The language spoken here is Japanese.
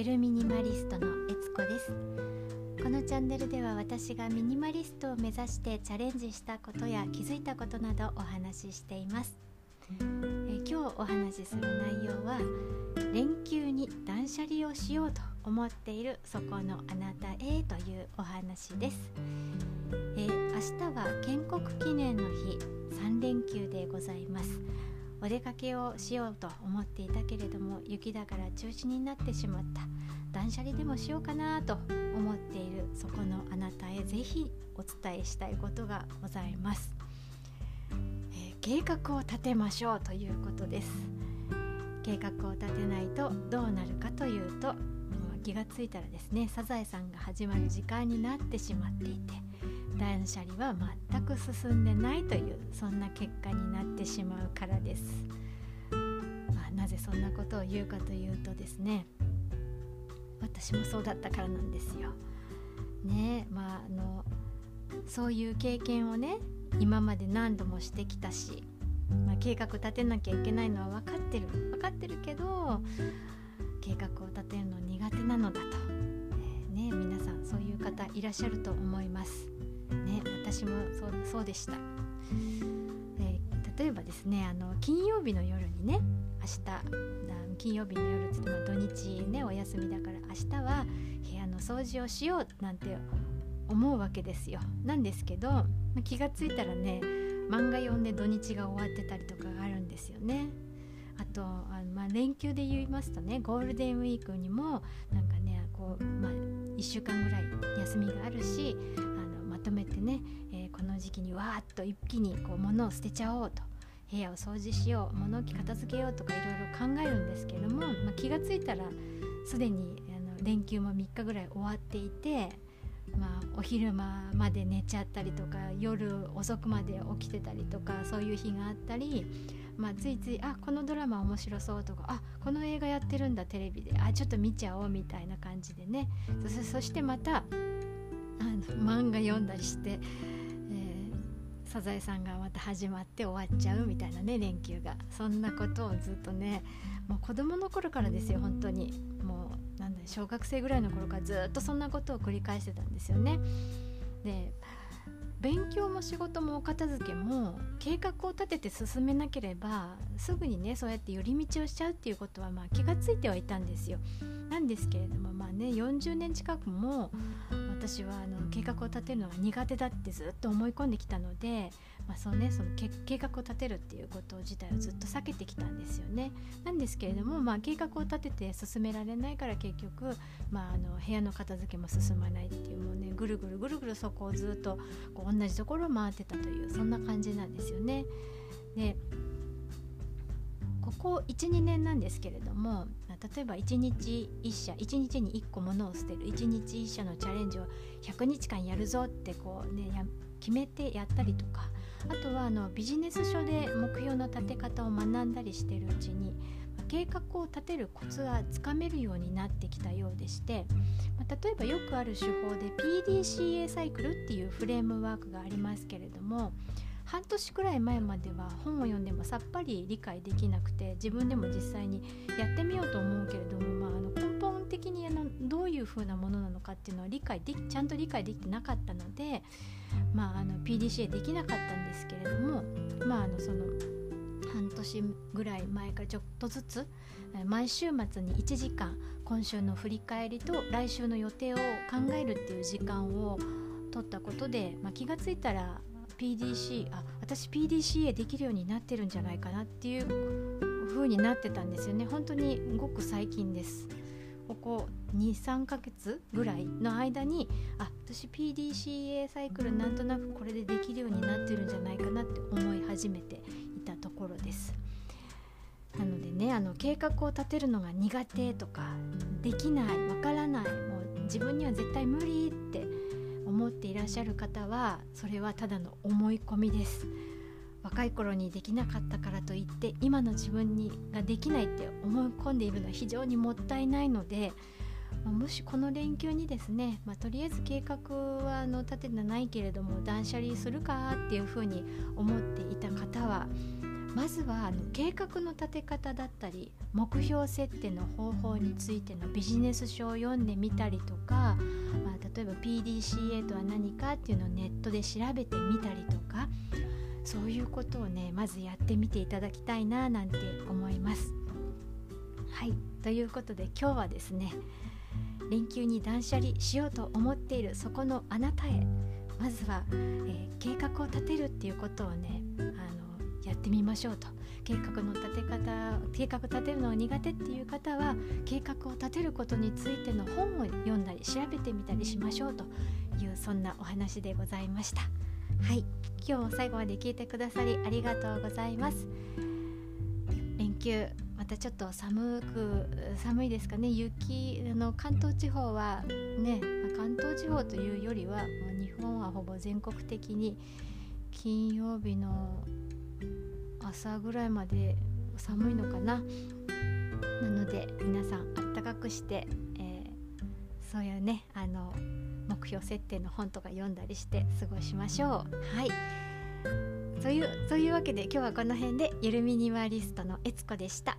ゆるミニマリストのえつこです。このチャンネルでは私がミニマリストを目指してチャレンジしたことや気づいたことなどお話ししています。え今日お話しする内容は連休に断捨離をしようと思っているそこのあなたへというお話です。え明日は建国記念の日3連休でございます。お出かけをしようと思っていたけれども雪だから中止になってしまった。断捨離でもしようかなと思っているそこのあなたへぜひお伝えしたいことがございます、えー、計画を立てましょうということです。計画を立てないとどうなるかというと気がついたらですねサザエさんが始まる時間になってしまっていて断捨離は全く進んでないというそんな結果になってしまうからです、まあ、なぜそんなことを言うかというとですね私もそうだったからなんですよ。ねまああのそういう経験をね今まで何度もしてきたし、まあ、計画立てなきゃいけないのは分かってる分かってるけど計画を立てるの苦手なのだと、えー、ね、皆さんそういう方いらっしゃると思います。私もそうそうでした、えー、例えばですねあの金曜日の夜にね明日金曜日の夜って土日ねお休みだから明日は部屋の掃除をしようなんて思うわけですよ。なんですけど気がついたらね漫画読んで土日が終わってたりとかがあるんですよね。あとあの、まあ、連休で言いますとねゴールデンウィークにもなんかねこう、まあ、1週間ぐらい休みがあるしとめてね、えー、この時期にわーっと一気にこう物を捨てちゃおうと部屋を掃除しよう物置片付けようとかいろいろ考えるんですけども、まあ、気が付いたらすでにあの連休も3日ぐらい終わっていて、まあ、お昼間まで寝ちゃったりとか夜遅くまで起きてたりとかそういう日があったり、まあ、ついついあこのドラマ面白そうとかあこの映画やってるんだテレビであちょっと見ちゃおうみたいな感じでね。そしてまたあの漫画読んだりして、えー、サザエさんがまた始まって終わっちゃうみたいなね連休がそんなことをずっとねもう子供の頃からですよ本当にもうなんだ小学生ぐらいの頃からずっとそんなことを繰り返してたんですよね。で勉強も仕事もお片付けも計画を立てて進めなければすぐにねそうやって寄り道をしちゃうっていうことはまあ気がついてはいたんですよ。なんですけれどもまあね40年近くも私はあの計画を立てるのが苦手だってずっと思い込んできたので、まあそうね、その計画を立てるっていうこと自体をずっと避けてきたんですよね。なんですけれども、まあ、計画を立てて進められないから結局、まあ、あの部屋の片付けも進まないっていうもうねぐるぐるぐるぐるそこをずっとこう同じところを回ってたというそんな感じなんですよね。でここ12年なんですけれども例えば1日1社1日に1個ものを捨てる1日1社のチャレンジを100日間やるぞってこうね決めてやったりとかあとはあのビジネス書で目標の立て方を学んだりしてるうちに計画を立てるコツがつかめるようになってきたようでして、例えばよくある手法で PDCA サイクルっていうフレームワークがありますけれども半年くらい前までは本を読んでもさっぱり理解できなくて自分でも実際にやってみようと思うけれども、まあ、あの根本的にあのどういう風なものなのかっていうのは理解できちゃんと理解できてなかったので、まあ、あの PDCA できなかったんですけれども、まあ、あのその半年ぐらい前からちょっとずつ毎週末に1時間今週の振り返りと来週の予定を考えるっていう時間を取ったことで、まあ、気がついたら PDC あ私 PDCA できるようになってるんじゃないかなっていう風になってたんですよね。本当にごく最近です。ここ23ヶ月ぐらいの間にあ私 PDCA サイクルなんとなくこれでできるようになってるんじゃないかなって思い始めていたところです。なのでねあの計画を立てるのが苦手とかできないわからないもう自分には絶対無理って思っていらっしゃる方はそれはただの思い込みです。若い頃にできなかったからといって今の自分にができないって思い込んでいるのは非常にもったいないので、もしこの連休にですね、まあ、とりあえず計画はあの立ててないけれども断捨離するかっていうふうに思っていた方はまずはあの計画の立て方だったり目標設定の方法についてのビジネス書を読んでみたりとか、まあ、例えば PDCA とは何かっていうのをネットで調べてみたりとかそういうことをねまずやってみていただきたいななんて思います。はいということで今日はですね連休に断捨離しようと思っているそこのあなたへまずは、えー、計画を立てるっていうことをねやってみましょうと。計画の立て方計画立てるのが苦手っていう方は計画を立てることについての本を読んだり調べてみたりしましょうというそんなお話でございました。はい。今日も最後まで聞いてくださりありがとうございます。連休またちょっと寒く寒いですかね。雪あの関東地方はね関東地方というよりは日本はほぼ全国的に金曜日の朝ぐらいまで寒いのかな。なので皆さんあったかくして、えー、そういうねあの目標設定の本とか読んだりして過ごしましょう。はい。というというわけで今日はこの辺でゆるミニマリストのえつこでした。